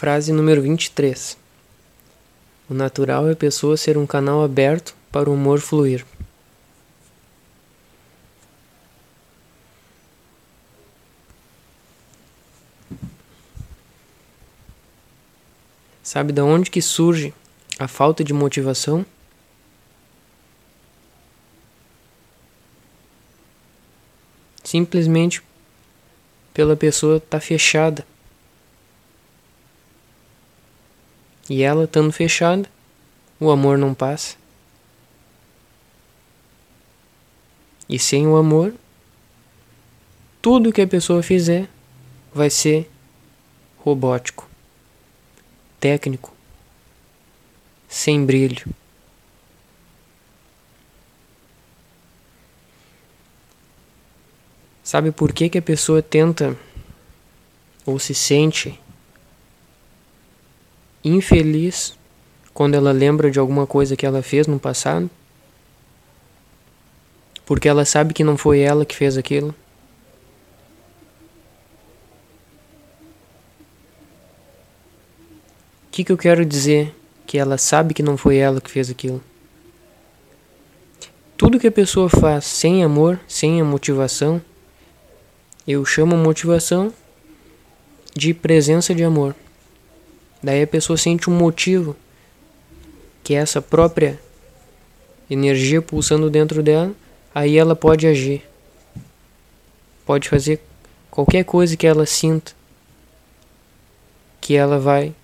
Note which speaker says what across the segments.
Speaker 1: Frase número 23. O natural é a pessoa ser um canal aberto para o humor fluir. Sabe da onde que surge a falta de motivação? Simplesmente pela pessoa estar tá fechada E ela estando fechada, o amor não passa. E sem o amor, tudo que a pessoa fizer vai ser robótico, técnico, sem brilho. Sabe por que, que a pessoa tenta ou se sente infeliz quando ela lembra de alguma coisa que ela fez no passado? Porque ela sabe que não foi ela que fez aquilo? O que, que eu quero dizer que ela sabe que não foi ela que fez aquilo? Tudo que a pessoa faz sem amor, sem a motivação, eu chamo motivação de presença de amor. Daí a pessoa sente um motivo, que é essa própria energia pulsando dentro dela, aí ela pode agir. Pode fazer qualquer coisa que ela sinta, que ela vai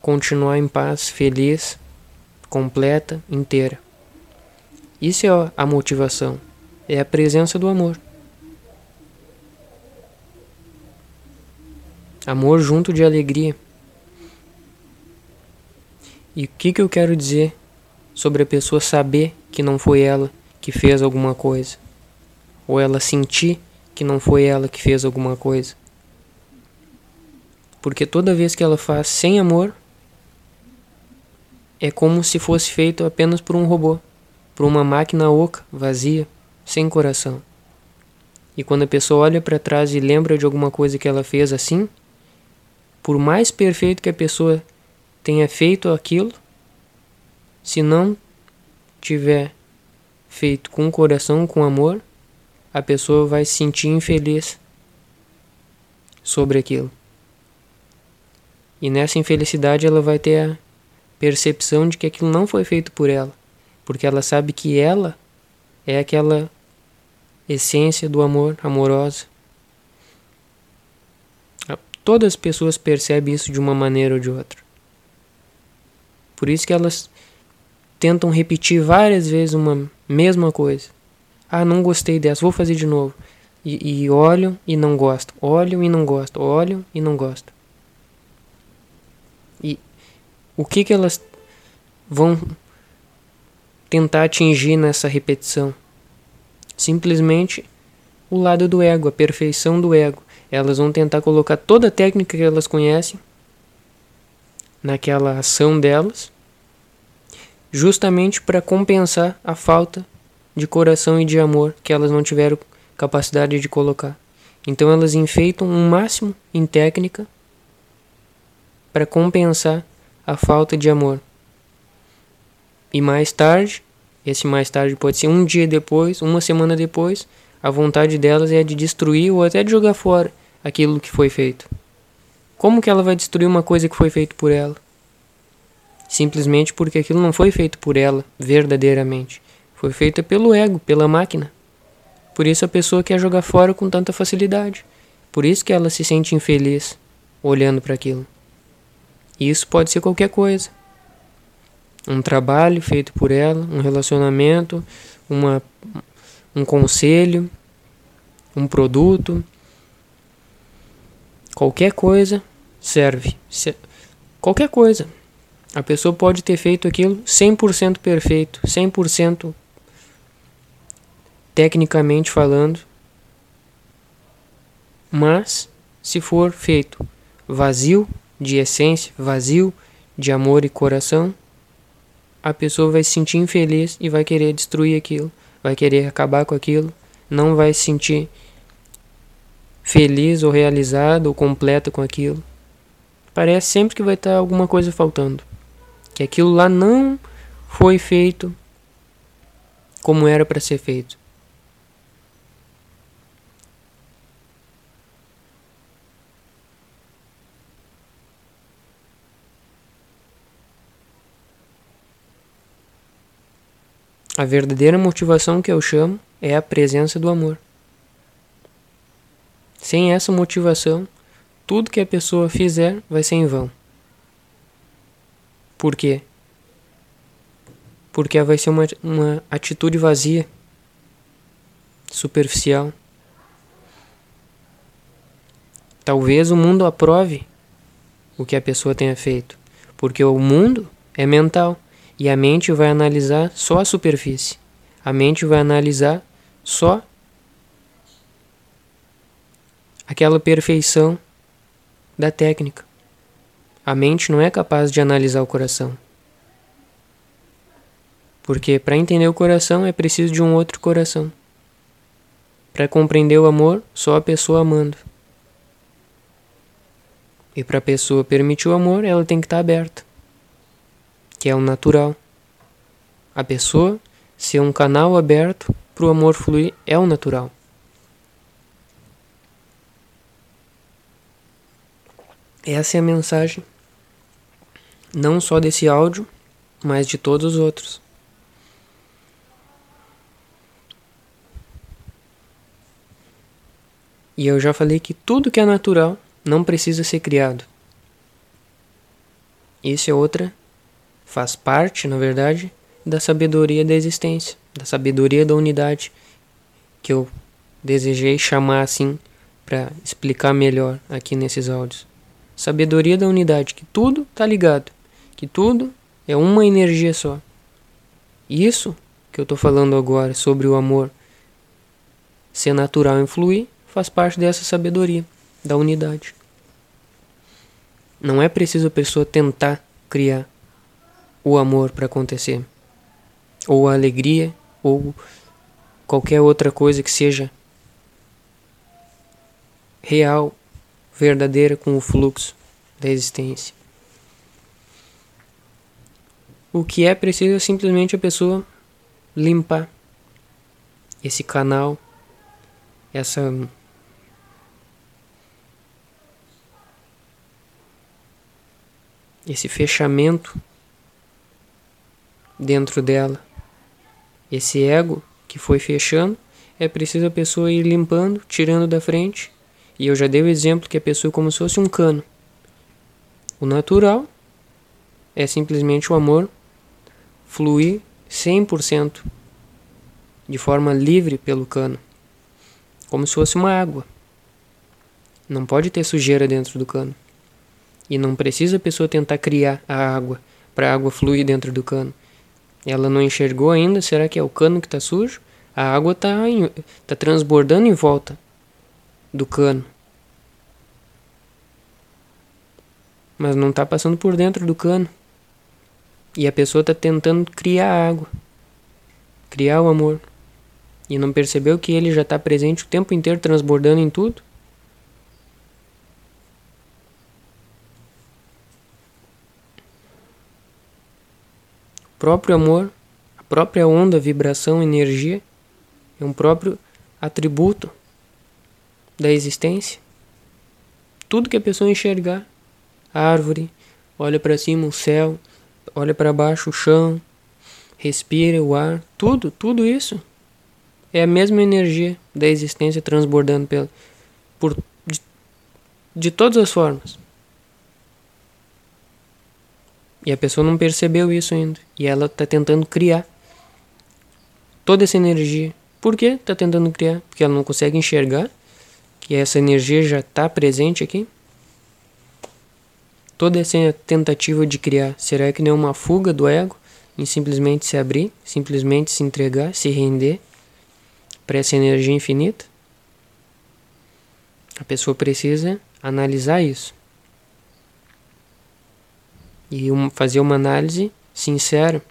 Speaker 1: continuar em paz, feliz, completa, inteira. Isso é a motivação, é a presença do amor. Amor junto de alegria. E o que, que eu quero dizer sobre a pessoa saber que não foi ela que fez alguma coisa? Ou ela sentir que não foi ela que fez alguma coisa? Porque toda vez que ela faz sem amor, é como se fosse feito apenas por um robô, por uma máquina oca, vazia, sem coração. E quando a pessoa olha para trás e lembra de alguma coisa que ela fez assim, por mais perfeito que a pessoa tenha feito aquilo, se não tiver feito com coração, com amor, a pessoa vai se sentir infeliz sobre aquilo. E nessa infelicidade ela vai ter a percepção de que aquilo não foi feito por ela, porque ela sabe que ela é aquela essência do amor amorosa Todas as pessoas percebem isso de uma maneira ou de outra. Por isso que elas tentam repetir várias vezes uma mesma coisa. Ah, não gostei dessa, vou fazer de novo. E, e olham e não gostam, olham e não gostam, olham e não gostam. E o que, que elas vão tentar atingir nessa repetição? Simplesmente o lado do ego, a perfeição do ego. Elas vão tentar colocar toda a técnica que elas conhecem naquela ação delas, justamente para compensar a falta de coração e de amor que elas não tiveram capacidade de colocar. Então elas enfeitam um máximo em técnica para compensar a falta de amor. E mais tarde, esse mais tarde pode ser um dia depois, uma semana depois, a vontade delas é de destruir ou até de jogar fora aquilo que foi feito. Como que ela vai destruir uma coisa que foi feita por ela? Simplesmente porque aquilo não foi feito por ela, verdadeiramente. Foi feito pelo ego, pela máquina. Por isso a pessoa quer jogar fora com tanta facilidade. Por isso que ela se sente infeliz olhando para aquilo. E isso pode ser qualquer coisa. Um trabalho feito por ela, um relacionamento, uma, um conselho, um produto, Qualquer coisa serve. Qualquer coisa. A pessoa pode ter feito aquilo 100% perfeito, 100% tecnicamente falando. Mas se for feito vazio de essência, vazio de amor e coração, a pessoa vai se sentir infeliz e vai querer destruir aquilo, vai querer acabar com aquilo, não vai se sentir feliz ou realizado ou completo com aquilo. parece sempre que vai estar alguma coisa faltando. Que aquilo lá não foi feito como era para ser feito. A verdadeira motivação que eu chamo é a presença do amor. Sem essa motivação, tudo que a pessoa fizer vai ser em vão. Por quê? Porque vai ser uma, uma atitude vazia, superficial. Talvez o mundo aprove o que a pessoa tenha feito, porque o mundo é mental. E a mente vai analisar só a superfície. A mente vai analisar só aquela perfeição da técnica. A mente não é capaz de analisar o coração. Porque para entender o coração é preciso de um outro coração. Para compreender o amor, só a pessoa amando. E para a pessoa permitir o amor, ela tem que estar tá aberta que é o natural. A pessoa ser um canal aberto para o amor fluir é o natural. Essa é a mensagem, não só desse áudio, mas de todos os outros. E eu já falei que tudo que é natural não precisa ser criado. Isso é outra faz parte, na verdade, da sabedoria da existência, da sabedoria da unidade, que eu desejei chamar assim para explicar melhor aqui nesses áudios. Sabedoria da unidade, que tudo está ligado, que tudo é uma energia só. Isso que eu estou falando agora sobre o amor ser natural e fluir faz parte dessa sabedoria da unidade. Não é preciso a pessoa tentar criar o amor para acontecer, ou a alegria, ou qualquer outra coisa que seja real, verdadeira com o fluxo da existência. O que é preciso é simplesmente a pessoa limpar esse canal, essa esse fechamento dentro dela. Esse ego que foi fechando, é preciso a pessoa ir limpando, tirando da frente. E eu já dei o exemplo que a pessoa é como se fosse um cano. O natural é simplesmente o amor fluir 100% de forma livre pelo cano, como se fosse uma água. Não pode ter sujeira dentro do cano. E não precisa a pessoa tentar criar a água para a água fluir dentro do cano. Ela não enxergou ainda? Será que é o cano que está sujo? A água está tá transbordando em volta do cano. Mas não está passando por dentro do cano. E a pessoa está tentando criar água. Criar o amor. E não percebeu que ele já está presente o tempo inteiro transbordando em tudo? próprio amor, a própria onda, vibração, energia, é um próprio atributo da existência. Tudo que a pessoa enxergar, árvore, olha para cima o céu, olha para baixo o chão, respira o ar, tudo, tudo isso é a mesma energia da existência transbordando pela, por, de, de todas as formas. E a pessoa não percebeu isso ainda. E ela está tentando criar toda essa energia. Por que está tentando criar? Porque ela não consegue enxergar que essa energia já está presente aqui. Toda essa tentativa de criar, será que não é uma fuga do ego em simplesmente se abrir, simplesmente se entregar, se render para essa energia infinita? A pessoa precisa analisar isso e um, fazer uma análise sincera,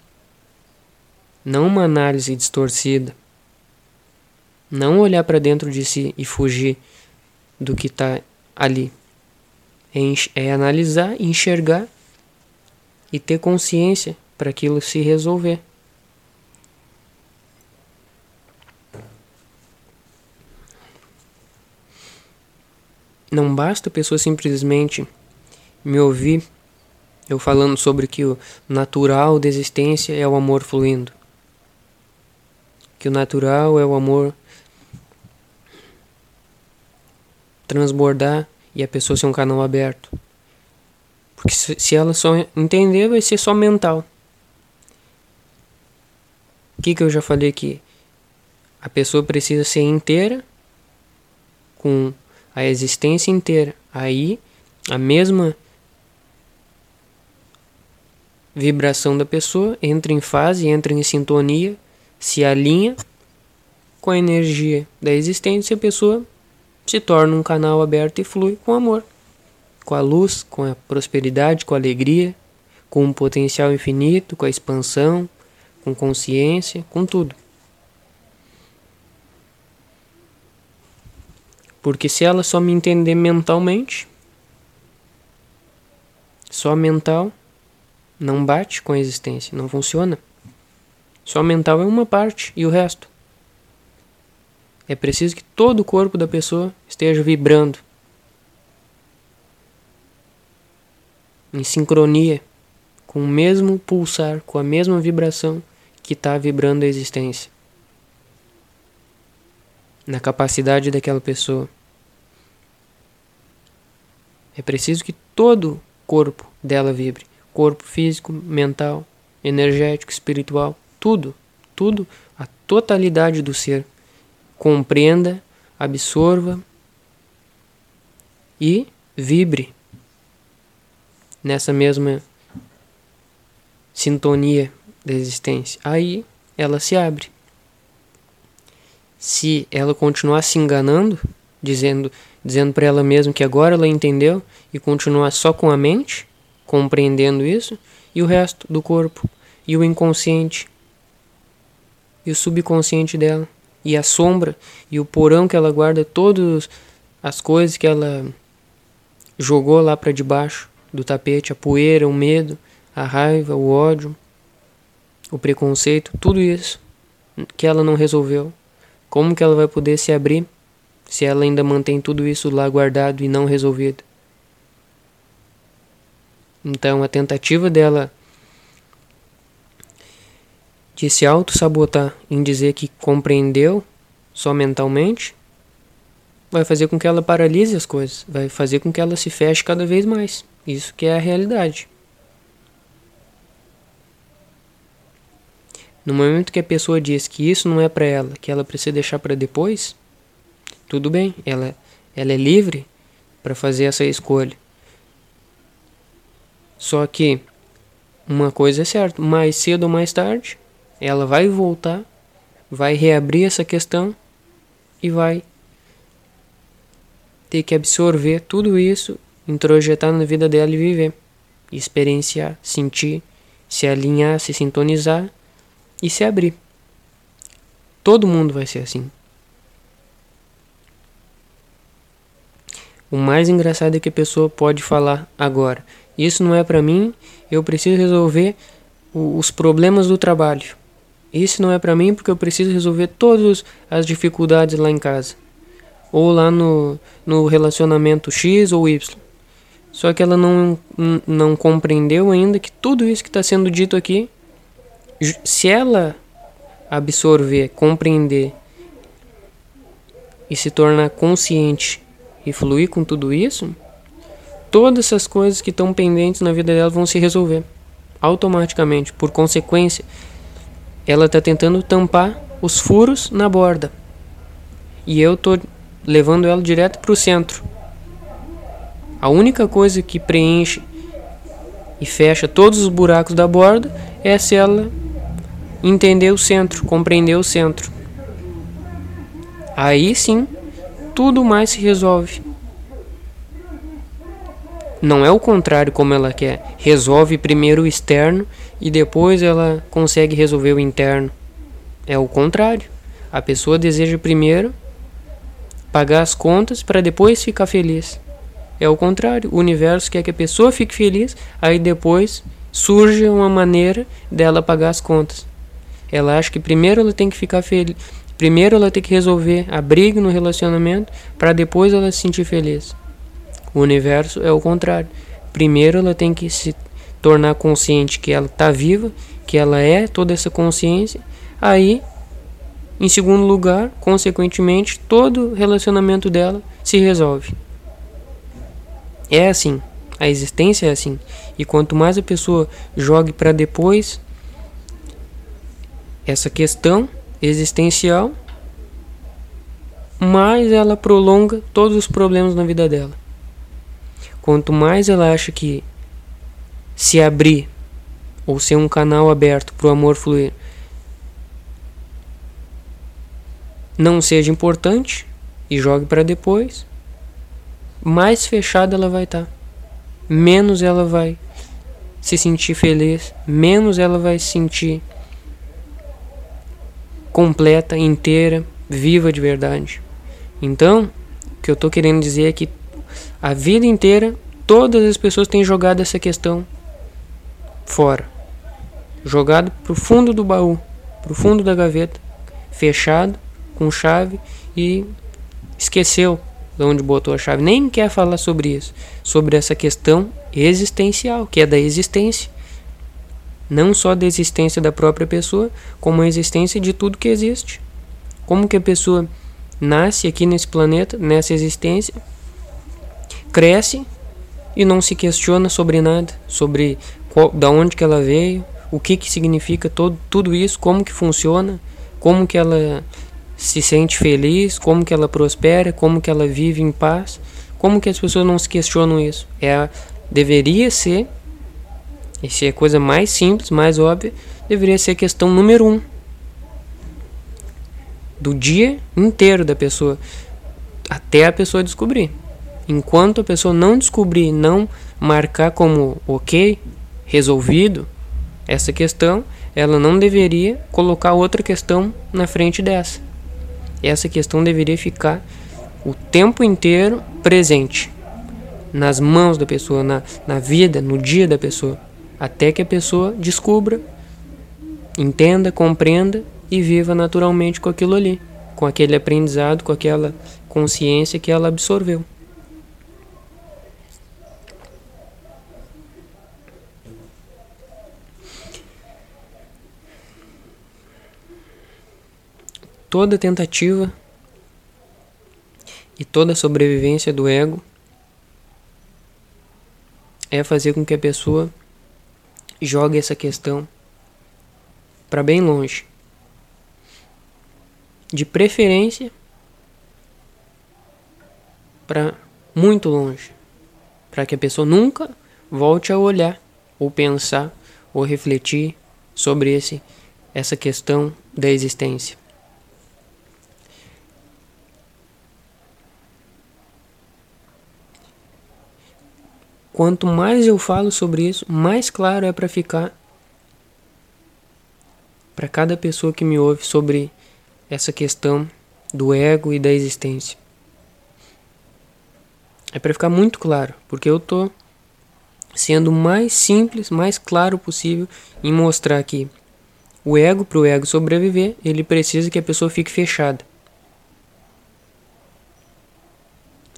Speaker 1: não uma análise distorcida. Não olhar para dentro de si e fugir do que está ali. É, analisar, enxergar e ter consciência para aquilo se resolver. Não basta a pessoa simplesmente me ouvir eu falando sobre que o natural da existência é o amor fluindo. Que o natural é o amor transbordar e a pessoa ser um canal aberto. Porque se ela só entender, vai ser só mental. O que, que eu já falei aqui? A pessoa precisa ser inteira, com a existência inteira. Aí, a mesma vibração da pessoa entra em fase, entra em sintonia, se alinha com a energia da existência, a pessoa se torna um canal aberto e flui com amor, com a luz, com a prosperidade, com a alegria, com um potencial infinito, com a expansão, com consciência, com tudo. Porque se ela só me entender mentalmente, só mental, não bate com a existência, não funciona. Só mental é uma parte e o resto. É preciso que todo o corpo da pessoa esteja vibrando em sincronia com o mesmo pulsar, com a mesma vibração que está vibrando a existência. Na capacidade daquela pessoa. É preciso que todo o corpo dela vibre corpo físico, mental, energético, espiritual, tudo, tudo, a totalidade do ser. Compreenda, absorva e vibre nessa mesma sintonia da existência. Aí ela se abre. Se ela continuar se enganando, dizendo, dizendo para ela mesma que agora ela entendeu e continuar só com a mente, compreendendo isso, e o resto do corpo, e o inconsciente, e o subconsciente dela, e a sombra, e o porão que ela guarda, todas as coisas que ela jogou lá para debaixo do tapete, a poeira, o medo, a raiva, o ódio, o preconceito, tudo isso que ela não resolveu. Como que ela vai poder se abrir se ela ainda mantém tudo isso lá guardado e não resolvido? Então a tentativa dela de se auto-sabotar em dizer que compreendeu só mentalmente vai fazer com que ela paralise as coisas, vai fazer com que ela se feche cada vez mais. Isso que é a realidade. No momento que a pessoa diz que isso não é para ela, que ela precisa deixar para depois, tudo bem, ela, ela é livre para fazer essa escolha. Só que uma coisa é certa, mais cedo ou mais tarde, ela vai voltar, vai reabrir essa questão e vai ter que absorver tudo isso, introjetar na vida dela e viver, experienciar, sentir, se alinhar, se sintonizar e se abrir. Todo mundo vai ser assim. O mais engraçado é que a pessoa pode falar agora. Isso não é para mim, eu preciso resolver os problemas do trabalho. Isso não é para mim porque eu preciso resolver todas as dificuldades lá em casa. Ou lá no, no relacionamento X ou Y. Só que ela não, não compreendeu ainda que tudo isso que está sendo dito aqui, se ela absorver, compreender e se tornar consciente e fluir com tudo isso, todas essas coisas que estão pendentes na vida dela vão se resolver automaticamente. Por consequência, ela está tentando tampar os furos na borda. E eu tô levando ela direto para o centro. A única coisa que preenche e fecha todos os buracos da borda é se ela entender o centro, compreender o centro. Aí sim, tudo mais se resolve. Não é o contrário como ela quer. Resolve primeiro o externo e depois ela consegue resolver o interno. É o contrário. A pessoa deseja primeiro pagar as contas para depois ficar feliz. é o contrário. O universo quer que a pessoa fique feliz, aí depois surge uma maneira dela pagar as contas. Ela acha que primeiro ela tem que ficar feliz, primeiro ela tem que resolver a briga no relacionamento para depois ela se sentir feliz. O universo é o contrário. Primeiro ela tem que se tornar consciente que ela está viva, que ela é toda essa consciência. Aí, em segundo lugar, consequentemente, todo relacionamento dela se resolve. É assim, a existência é assim. E quanto mais a pessoa jogue para depois essa questão existencial, mais ela prolonga todos os problemas na vida dela. Quanto mais ela acha que se abrir ou ser um canal aberto para o amor fluir não seja importante e jogue para depois, mais fechada ela vai estar. Tá. Menos ela vai se sentir feliz, menos ela vai se sentir completa, inteira, viva de verdade. Então, o que eu estou querendo dizer é que a vida inteira todas as pessoas têm jogado essa questão fora. Jogado pro fundo do baú, pro fundo da gaveta, fechado, com chave e esqueceu de onde botou a chave. Nem quer falar sobre isso, sobre essa questão existencial, que é da existência. Não só da existência da própria pessoa, como a existência de tudo que existe. Como que a pessoa nasce aqui nesse planeta, nessa existência, cresce e não se questiona sobre nada, sobre qual, da onde que ela veio, o que que significa todo, tudo isso, como que funciona, como que ela se sente feliz, como que ela prospera, como que ela vive em paz, como que as pessoas não se questionam isso? É deveria ser, essa é a coisa mais simples, mais óbvia, deveria ser a questão número um do dia inteiro da pessoa até a pessoa descobrir. Enquanto a pessoa não descobrir, não marcar como ok, resolvido essa questão, ela não deveria colocar outra questão na frente dessa. Essa questão deveria ficar o tempo inteiro presente nas mãos da pessoa, na, na vida, no dia da pessoa, até que a pessoa descubra, entenda, compreenda e viva naturalmente com aquilo ali, com aquele aprendizado, com aquela consciência que ela absorveu. Toda tentativa e toda sobrevivência do ego é fazer com que a pessoa jogue essa questão para bem longe. De preferência para muito longe, para que a pessoa nunca volte a olhar ou pensar ou refletir sobre esse essa questão da existência. Quanto mais eu falo sobre isso, mais claro é para ficar para cada pessoa que me ouve sobre essa questão do ego e da existência. É para ficar muito claro, porque eu tô sendo mais simples, mais claro possível em mostrar que o ego, para o ego sobreviver, ele precisa que a pessoa fique fechada.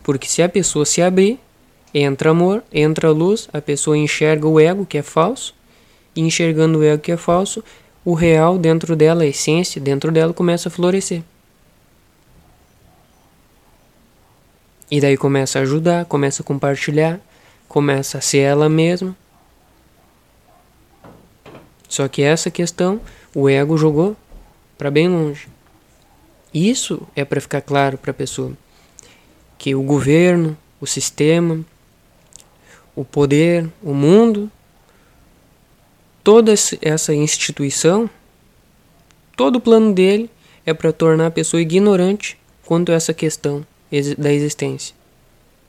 Speaker 1: Porque se a pessoa se abrir, Entra amor, entra luz, a pessoa enxerga o ego que é falso, e enxergando o ego que é falso, o real dentro dela, a essência dentro dela começa a florescer. E daí começa a ajudar, começa a compartilhar, começa a ser ela mesma. Só que essa questão o ego jogou para bem longe. Isso é para ficar claro para a pessoa que o governo, o sistema, o poder, o mundo, toda essa instituição, todo o plano dele é para tornar a pessoa ignorante quanto a essa questão da existência.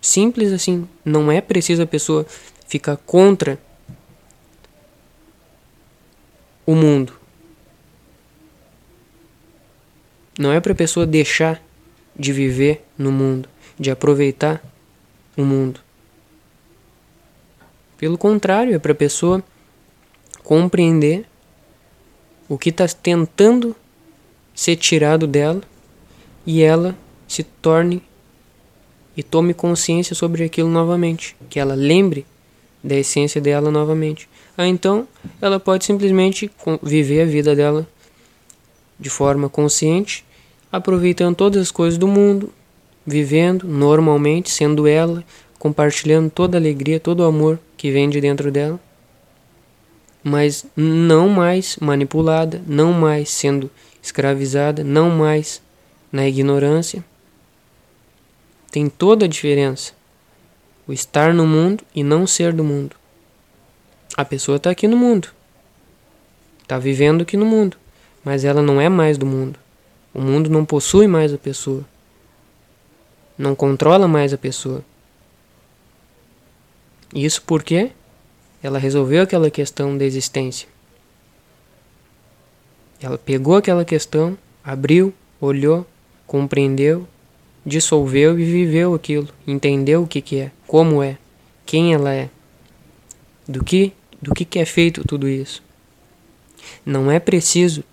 Speaker 1: Simples assim, não é preciso a pessoa ficar contra o mundo. Não é para a pessoa deixar de viver no mundo, de aproveitar o mundo. Pelo contrário, é para a pessoa compreender o que está tentando ser tirado dela e ela se torne e tome consciência sobre aquilo novamente, que ela lembre da essência dela novamente. Ah, então ela pode simplesmente viver a vida dela de forma consciente, aproveitando todas as coisas do mundo, vivendo normalmente, sendo ela, compartilhando toda a alegria, todo o amor que vem de dentro dela, mas não mais manipulada, não mais sendo escravizada, não mais na ignorância. Tem toda a diferença. O estar no mundo e não ser do mundo. A pessoa está aqui no mundo. Está vivendo aqui no mundo. Mas ela não é mais do mundo. O mundo não possui mais a pessoa. Não controla mais a pessoa. Isso porque ela resolveu aquela questão da existência. Ela pegou aquela questão, abriu, olhou, compreendeu, dissolveu e viveu aquilo, entendeu o que, que é, como é, quem ela é, do que, do que, que é feito tudo isso. Não é preciso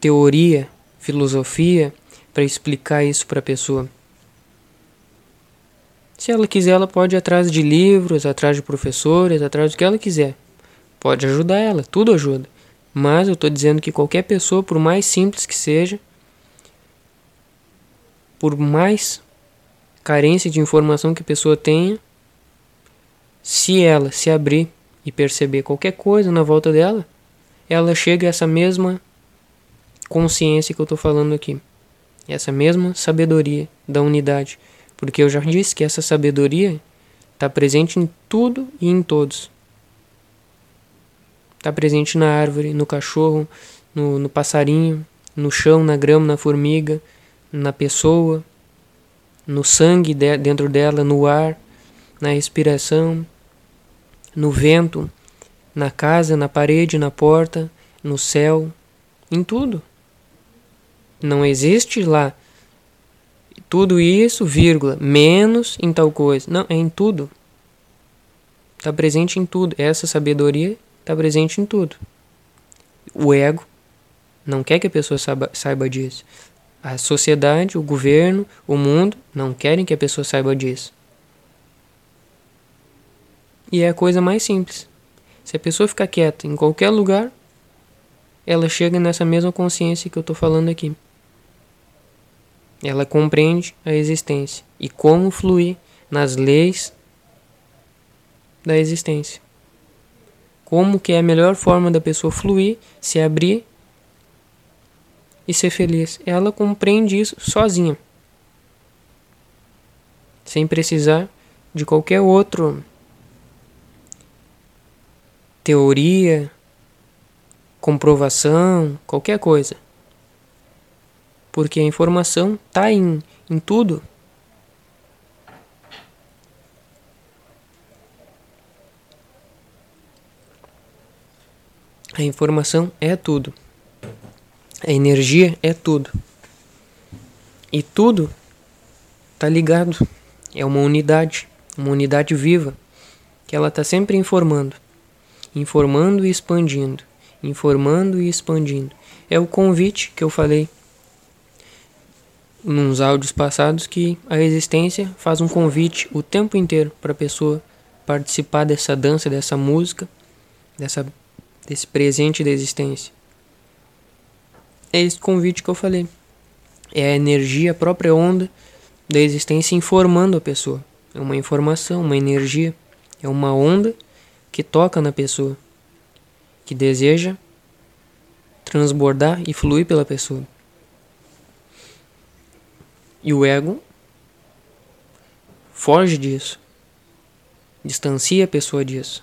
Speaker 1: teoria, filosofia para explicar isso para a pessoa. Se ela quiser, ela pode ir atrás de livros, atrás de professores, atrás do que ela quiser. Pode ajudar ela, tudo ajuda. Mas eu estou dizendo que qualquer pessoa, por mais simples que seja, por mais carência de informação que a pessoa tenha, se ela se abrir e perceber qualquer coisa na volta dela, ela chega a essa mesma consciência que eu estou falando aqui. Essa mesma sabedoria da unidade. Porque eu já disse que essa sabedoria está presente em tudo e em todos. Está presente na árvore, no cachorro, no, no passarinho, no chão, na grama, na formiga, na pessoa, no sangue de, dentro dela, no ar, na respiração, no vento, na casa, na parede, na porta, no céu, em tudo. Não existe lá tudo isso, vírgula, menos em tal coisa. Não, é em tudo. Está presente em tudo. Essa sabedoria está presente em tudo. O ego não quer que a pessoa saiba, saiba disso. A sociedade, o governo, o mundo não querem que a pessoa saiba disso. E é a coisa mais simples. Se a pessoa ficar quieta em qualquer lugar, ela chega nessa mesma consciência que eu estou falando aqui. Ela compreende a existência e como fluir nas leis da existência. Como que é a melhor forma da pessoa fluir, se abrir e ser feliz. Ela compreende isso sozinha. Sem precisar de qualquer outro teoria, comprovação, qualquer coisa porque a informação está em, em tudo. A informação é tudo. A energia é tudo. E tudo está ligado. É uma unidade, uma unidade viva, que ela está sempre informando, informando e expandindo, informando e expandindo. É o convite que eu falei nos áudios passados que a existência faz um convite o tempo inteiro para a pessoa participar dessa dança, dessa música, dessa, desse presente da existência. É esse convite que eu falei. É a energia, a própria onda da existência informando a pessoa. É uma informação, uma energia, é uma onda que toca na pessoa, que deseja transbordar e fluir pela pessoa. E o ego foge disso, distancia a pessoa disso.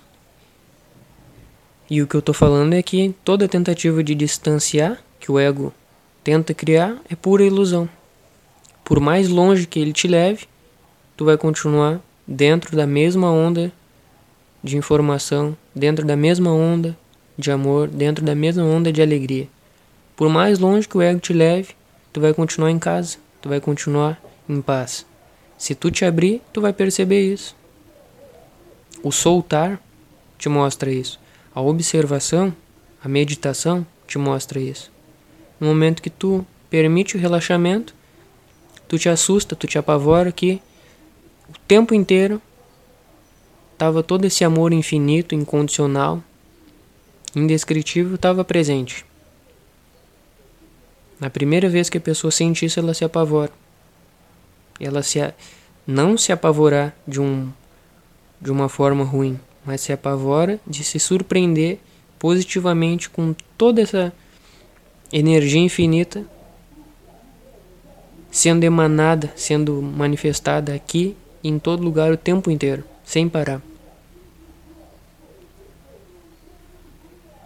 Speaker 1: E o que eu estou falando é que toda tentativa de distanciar que o ego tenta criar é pura ilusão. Por mais longe que ele te leve, tu vai continuar dentro da mesma onda de informação, dentro da mesma onda de amor, dentro da mesma onda de alegria. Por mais longe que o ego te leve, tu vai continuar em casa tu vai continuar em paz. Se tu te abrir, tu vai perceber isso. O soltar te mostra isso. A observação, a meditação te mostra isso. No momento que tu permite o relaxamento, tu te assusta, tu te apavora que o tempo inteiro tava todo esse amor infinito, incondicional, indescritível, estava presente. Na primeira vez que a pessoa sente isso, ela se apavora. Ela se não se apavorar de um de uma forma ruim, mas se apavora de se surpreender positivamente com toda essa energia infinita sendo emanada, sendo manifestada aqui em todo lugar o tempo inteiro, sem parar.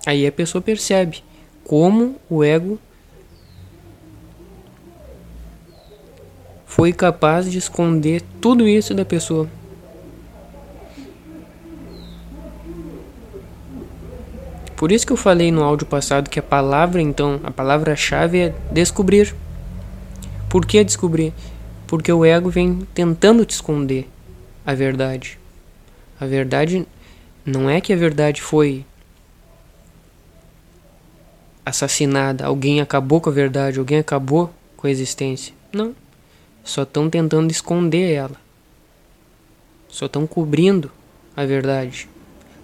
Speaker 1: Aí a pessoa percebe como o ego foi capaz de esconder tudo isso da pessoa. Por isso que eu falei no áudio passado que a palavra, então, a palavra-chave é descobrir. Por que descobrir? Porque o ego vem tentando te esconder a verdade. A verdade não é que a verdade foi assassinada, alguém acabou com a verdade, alguém acabou com a existência. Não. Só estão tentando esconder ela. Só estão cobrindo a verdade.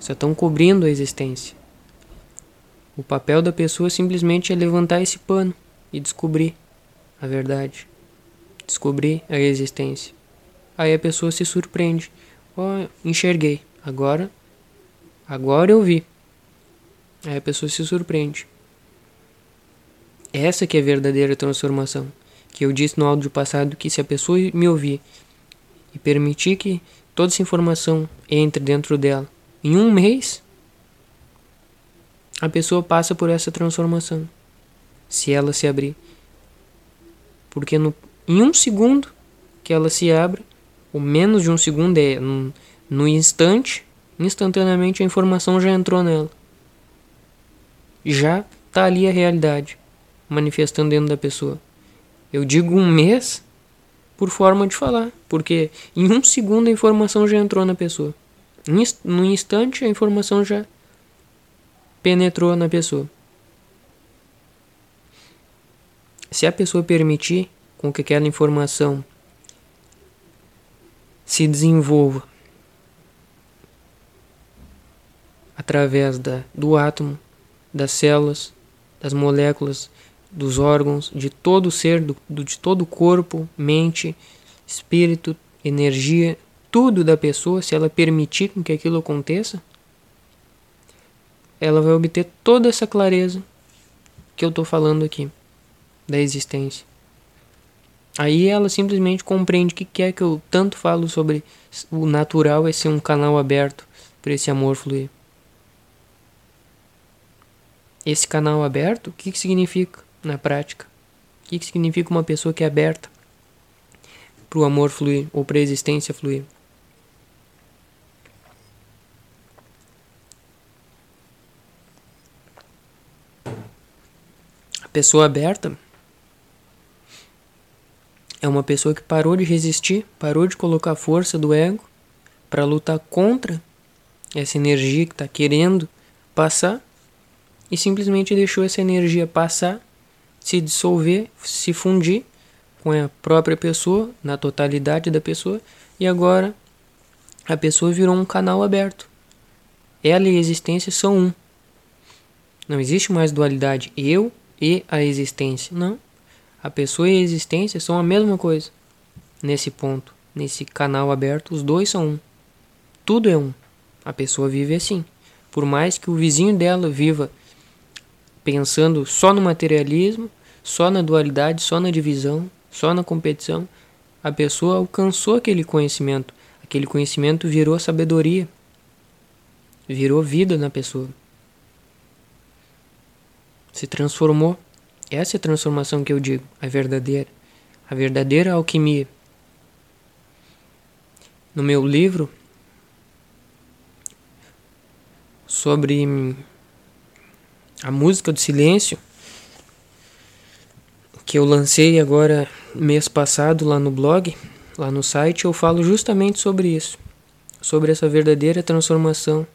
Speaker 1: Só estão cobrindo a existência. O papel da pessoa simplesmente é levantar esse pano e descobrir a verdade. Descobrir a existência. Aí a pessoa se surpreende. Oh, enxerguei. Agora, agora eu vi. Aí a pessoa se surpreende. Essa que é a verdadeira transformação que eu disse no áudio passado que se a pessoa me ouvir e permitir que toda essa informação entre dentro dela, em um mês, a pessoa passa por essa transformação. Se ela se abrir. Porque no, em um segundo que ela se abre, ou menos de um segundo, é no, no instante, instantaneamente a informação já entrou nela. Já está ali a realidade manifestando dentro da pessoa. Eu digo um mês por forma de falar, porque em um segundo a informação já entrou na pessoa. No instante a informação já penetrou na pessoa. Se a pessoa permitir com que aquela informação se desenvolva através da, do átomo, das células, das moléculas, dos órgãos, de todo o ser, do, de todo o corpo, mente, espírito, energia, tudo da pessoa, se ela permitir que aquilo aconteça, ela vai obter toda essa clareza que eu estou falando aqui da existência. Aí ela simplesmente compreende que quer que eu tanto falo sobre o natural é ser um canal aberto para esse amor fluir. Esse canal aberto, o que, que significa? Na prática. O que significa uma pessoa que é aberta para o amor fluir ou para a existência fluir? A pessoa aberta é uma pessoa que parou de resistir, parou de colocar a força do ego para lutar contra essa energia que está querendo passar e simplesmente deixou essa energia passar se dissolver, se fundir com a própria pessoa, na totalidade da pessoa, e agora a pessoa virou um canal aberto. Ela e a existência são um. Não existe mais dualidade eu e a existência. Não. A pessoa e a existência são a mesma coisa. Nesse ponto, nesse canal aberto, os dois são um. Tudo é um. A pessoa vive assim. Por mais que o vizinho dela viva pensando só no materialismo, só na dualidade, só na divisão, só na competição, a pessoa alcançou aquele conhecimento. Aquele conhecimento virou sabedoria, virou vida na pessoa. Se transformou. Essa é a transformação que eu digo, a verdadeira. A verdadeira alquimia. No meu livro sobre a música do silêncio, que eu lancei agora mês passado lá no blog, lá no site, eu falo justamente sobre isso, sobre essa verdadeira transformação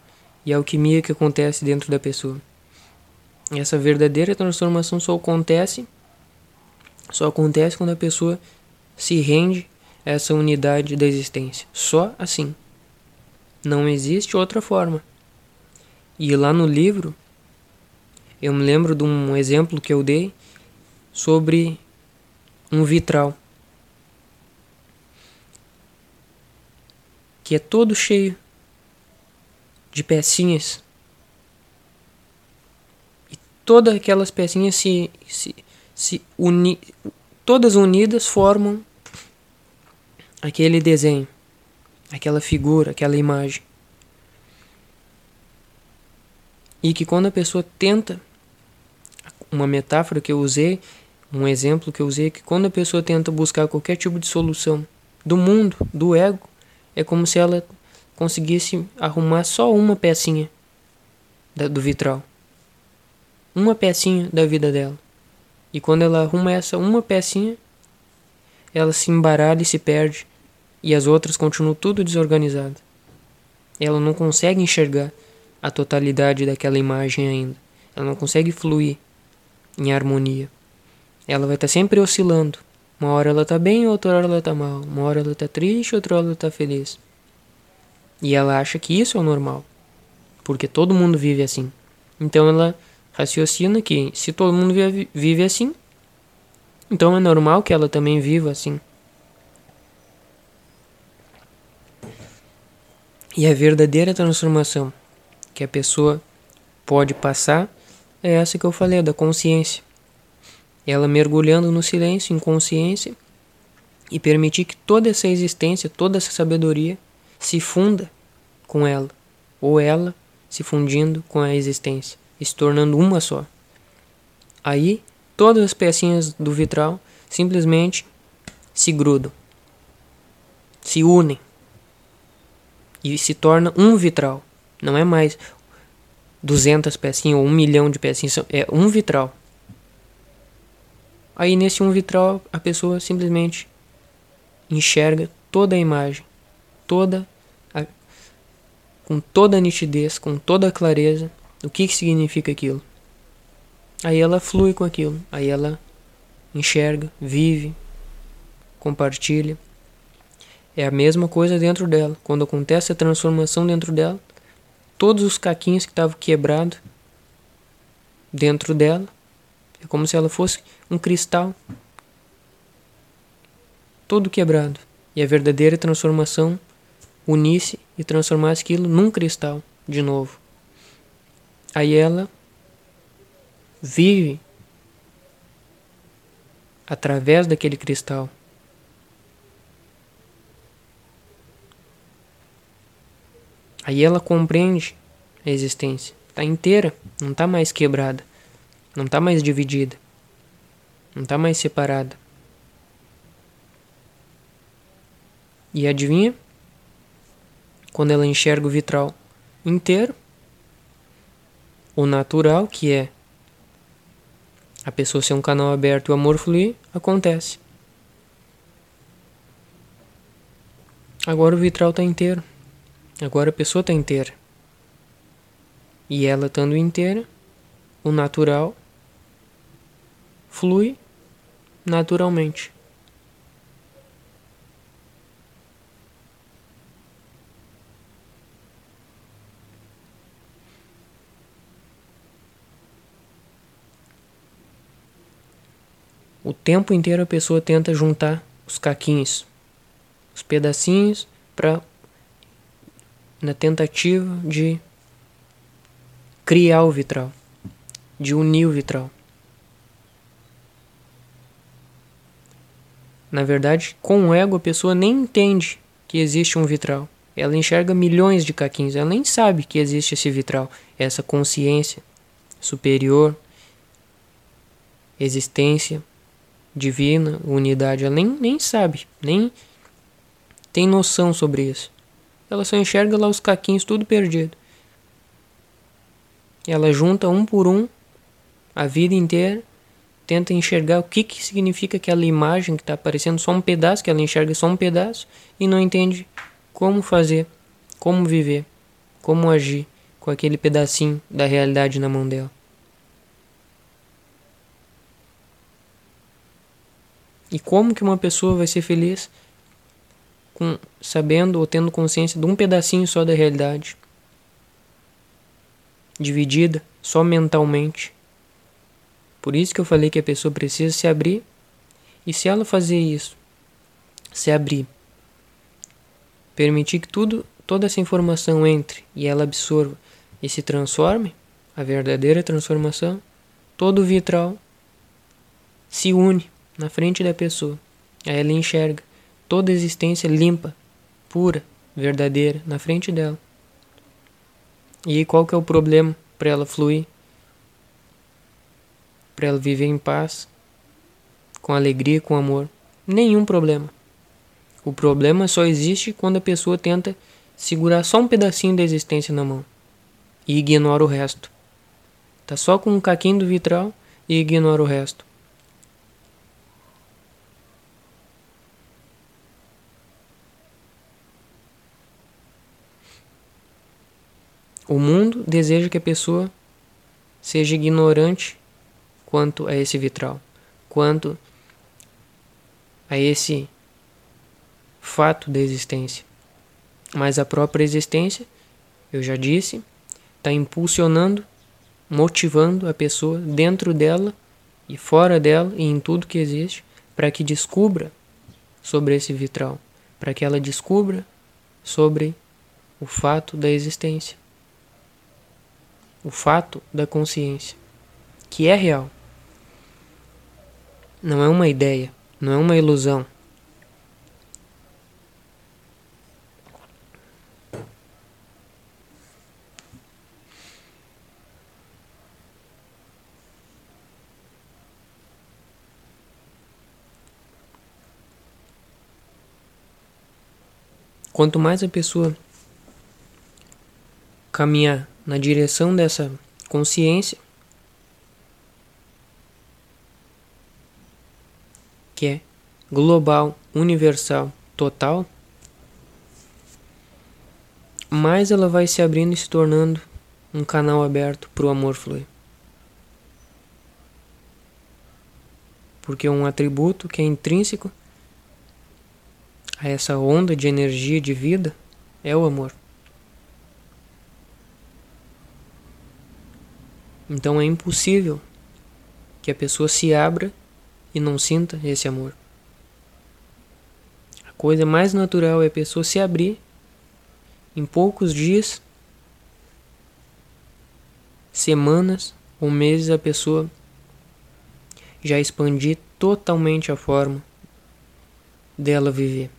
Speaker 1: e alquimia que acontece dentro da pessoa. Essa verdadeira transformação só acontece só acontece quando a pessoa se rende a essa unidade da existência. Só assim. Não existe outra forma. E lá no livro eu me lembro de um exemplo que eu dei sobre um vitral que é todo cheio de pecinhas e todas aquelas pecinhas se, se, se uni, todas unidas formam aquele desenho, aquela figura, aquela imagem. E que quando a pessoa tenta, uma metáfora que eu usei, um exemplo que eu usei, que quando a pessoa tenta buscar qualquer tipo de solução do mundo, do ego, é como se ela conseguisse arrumar só uma pecinha do vitral. Uma pecinha da vida dela. E quando ela arruma essa uma pecinha, ela se embaralha e se perde. E as outras continuam tudo desorganizado. Ela não consegue enxergar a totalidade daquela imagem ainda. Ela não consegue fluir em harmonia. Ela vai estar sempre oscilando. Uma hora ela tá bem, outra hora ela tá mal. Uma hora ela tá triste, outra hora ela tá feliz. E ela acha que isso é o normal. Porque todo mundo vive assim. Então ela raciocina que se todo mundo vive assim, então é normal que ela também viva assim. E a verdadeira transformação que a pessoa pode passar é essa que eu falei, da consciência. Ela mergulhando no silêncio, em consciência, e permitir que toda essa existência, toda essa sabedoria se funda com ela, ou ela se fundindo com a existência e se tornando uma só. Aí, todas as pecinhas do vitral simplesmente se grudam, se unem e se torna um vitral. Não é mais 200 pecinhas ou um milhão de pecinhas, é um vitral. Aí nesse um vitral a pessoa simplesmente enxerga toda a imagem, toda a, com toda a nitidez, com toda a clareza, o que, que significa aquilo. Aí ela flui com aquilo, aí ela enxerga, vive, compartilha. É a mesma coisa dentro dela. Quando acontece a transformação dentro dela, todos os caquinhos que estavam quebrados dentro dela, é como se ela fosse um cristal todo quebrado. E a verdadeira transformação unisse e transformasse aquilo num cristal de novo. Aí ela vive através daquele cristal. Aí ela compreende a existência. Está inteira, não está mais quebrada, não está mais dividida, não está mais separada. E adivinha? Quando ela enxerga o vitral inteiro, o natural, que é a pessoa ser um canal aberto e o amor fluir, acontece. Agora o vitral está inteiro. Agora a pessoa está inteira. E ela estando inteira, o natural flui naturalmente. O tempo inteiro a pessoa tenta juntar os caquinhos, os pedacinhos, para na tentativa de criar o vitral, de unir o vitral. Na verdade, com o ego a pessoa nem entende que existe um vitral. Ela enxerga milhões de caquinhos, ela nem sabe que existe esse vitral, essa consciência superior, existência divina, unidade, ela nem, nem sabe, nem tem noção sobre isso. Ela só enxerga lá os caquinhos tudo perdido. Ela junta um por um a vida inteira, tenta enxergar o que, que significa aquela imagem que está aparecendo, só um pedaço, que ela enxerga só um pedaço e não entende como fazer, como viver, como agir, com aquele pedacinho da realidade na mão dela. E como que uma pessoa vai ser feliz com sabendo ou tendo consciência de um pedacinho só da realidade, dividida só mentalmente? Por isso que eu falei que a pessoa precisa se abrir. E se ela fazer isso, se abrir, permitir que tudo, toda essa informação entre e ela absorva e se transforme, a verdadeira transformação, todo o vitral se une na frente da pessoa. Aí ela enxerga toda a existência limpa, pura, verdadeira na frente dela. E qual que é o problema para ela fluir? Para ela viver em paz, com alegria, com amor? Nenhum problema. O problema só existe quando a pessoa tenta segurar só um pedacinho da existência na mão e ignora o resto. Tá só com um caquinho do vitral e ignora o resto. O mundo deseja que a pessoa seja ignorante quanto a esse vitral, quanto a esse fato da existência. Mas a própria existência, eu já disse, está impulsionando, motivando a pessoa dentro dela e fora dela e em tudo que existe para que descubra sobre esse vitral, para que ela descubra sobre o fato da existência o fato da consciência, que é real. Não é uma ideia, não é uma ilusão. Quanto mais a pessoa caminhar na direção dessa consciência que é global, universal, total, mais ela vai se abrindo e se tornando um canal aberto para o amor fluir. Porque um atributo que é intrínseco a essa onda de energia de vida é o amor. Então é impossível que a pessoa se abra e não sinta esse amor. A coisa mais natural é a pessoa se abrir em poucos dias, semanas ou meses a pessoa já expandir totalmente a forma dela viver.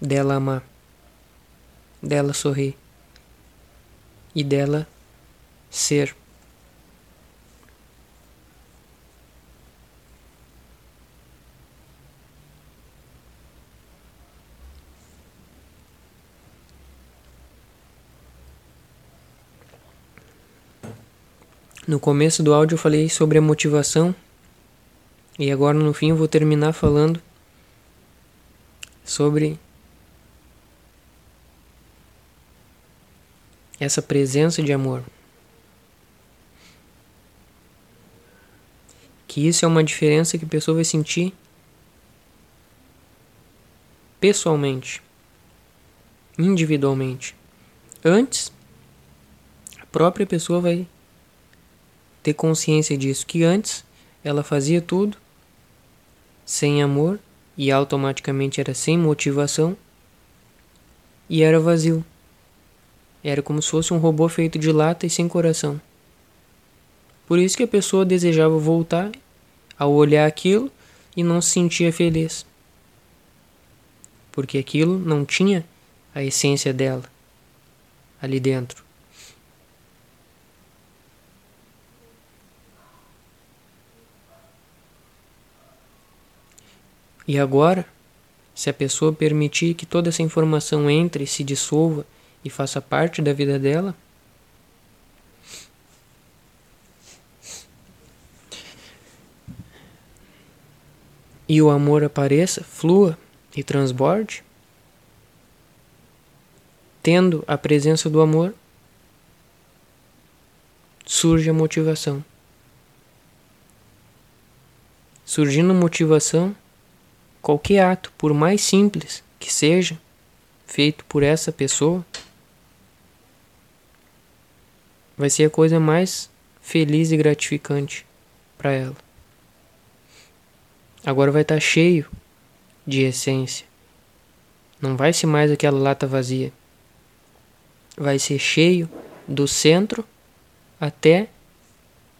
Speaker 1: Dela amar dela sorrir e dela ser. No começo do áudio eu falei sobre a motivação e agora no fim eu vou terminar falando sobre essa presença de amor. Que isso é uma diferença que a pessoa vai sentir pessoalmente, individualmente. Antes, a própria pessoa vai ter consciência disso, que antes ela fazia tudo sem amor e automaticamente era sem motivação e era vazio. Era como se fosse um robô feito de lata e sem coração. Por isso que a pessoa desejava voltar ao olhar aquilo e não se sentia feliz. Porque aquilo não tinha a essência dela ali dentro. E agora, se a pessoa permitir que toda essa informação entre e se dissolva e faça parte da vida dela. E o amor apareça, flua, e transborde, tendo a presença do amor, surge a motivação. Surgindo motivação, qualquer ato, por mais simples que seja, feito por essa pessoa, vai ser a coisa mais feliz e gratificante para ela. Agora vai estar tá cheio de essência. Não vai ser mais aquela lata vazia. Vai ser cheio do centro até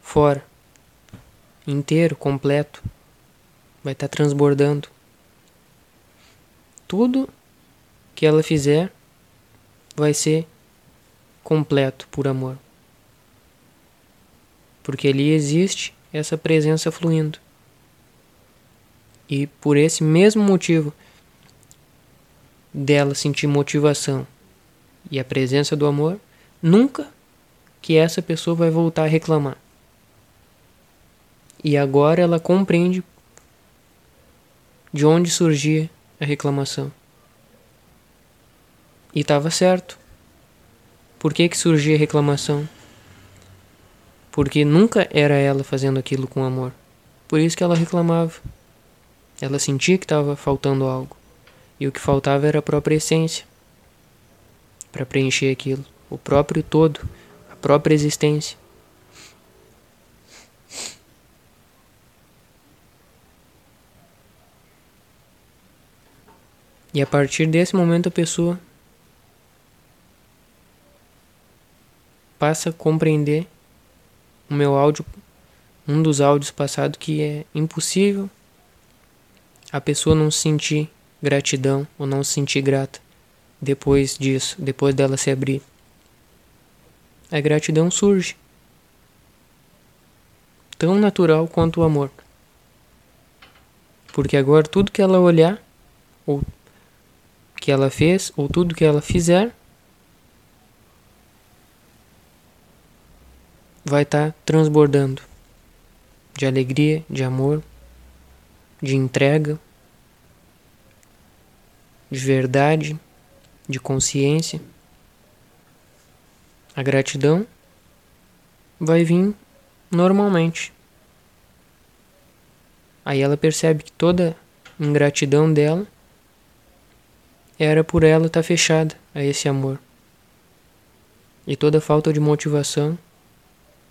Speaker 1: fora. Inteiro, completo. Vai estar tá transbordando. Tudo que ela fizer vai ser completo por amor. Porque ali existe essa presença fluindo. E por esse mesmo motivo dela sentir motivação e a presença do amor, nunca que essa pessoa vai voltar a reclamar. E agora ela compreende de onde surgia a reclamação. E estava certo. Por que, que surgia a reclamação? Porque nunca era ela fazendo aquilo com amor. Por isso que ela reclamava. Ela sentia que estava faltando algo. E o que faltava era a própria essência para preencher aquilo, o próprio todo, a própria existência. E a partir desse momento a pessoa passa a compreender o meu áudio, um dos áudios passados que é impossível a pessoa não sentir gratidão ou não se sentir grata depois disso, depois dela se abrir. A gratidão surge tão natural quanto o amor. Porque agora tudo que ela olhar, ou que ela fez, ou tudo que ela fizer, vai estar tá transbordando de alegria, de amor, de entrega, de verdade, de consciência. A gratidão vai vir normalmente. Aí ela percebe que toda ingratidão dela era por ela estar tá fechada a esse amor. E toda falta de motivação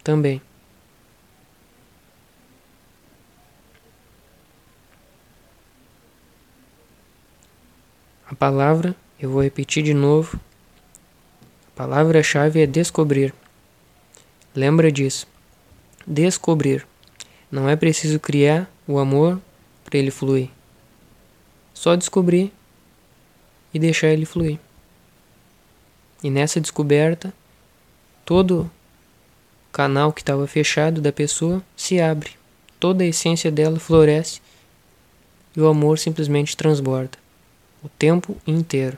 Speaker 1: também. A palavra, eu vou repetir de novo. A palavra-chave é descobrir. Lembra disso. Descobrir. Não é preciso criar o amor para ele fluir. Só descobrir e deixar ele fluir. E nessa descoberta, todo canal que estava fechado da pessoa se abre, toda a essência dela floresce e o amor simplesmente transborda o tempo inteiro.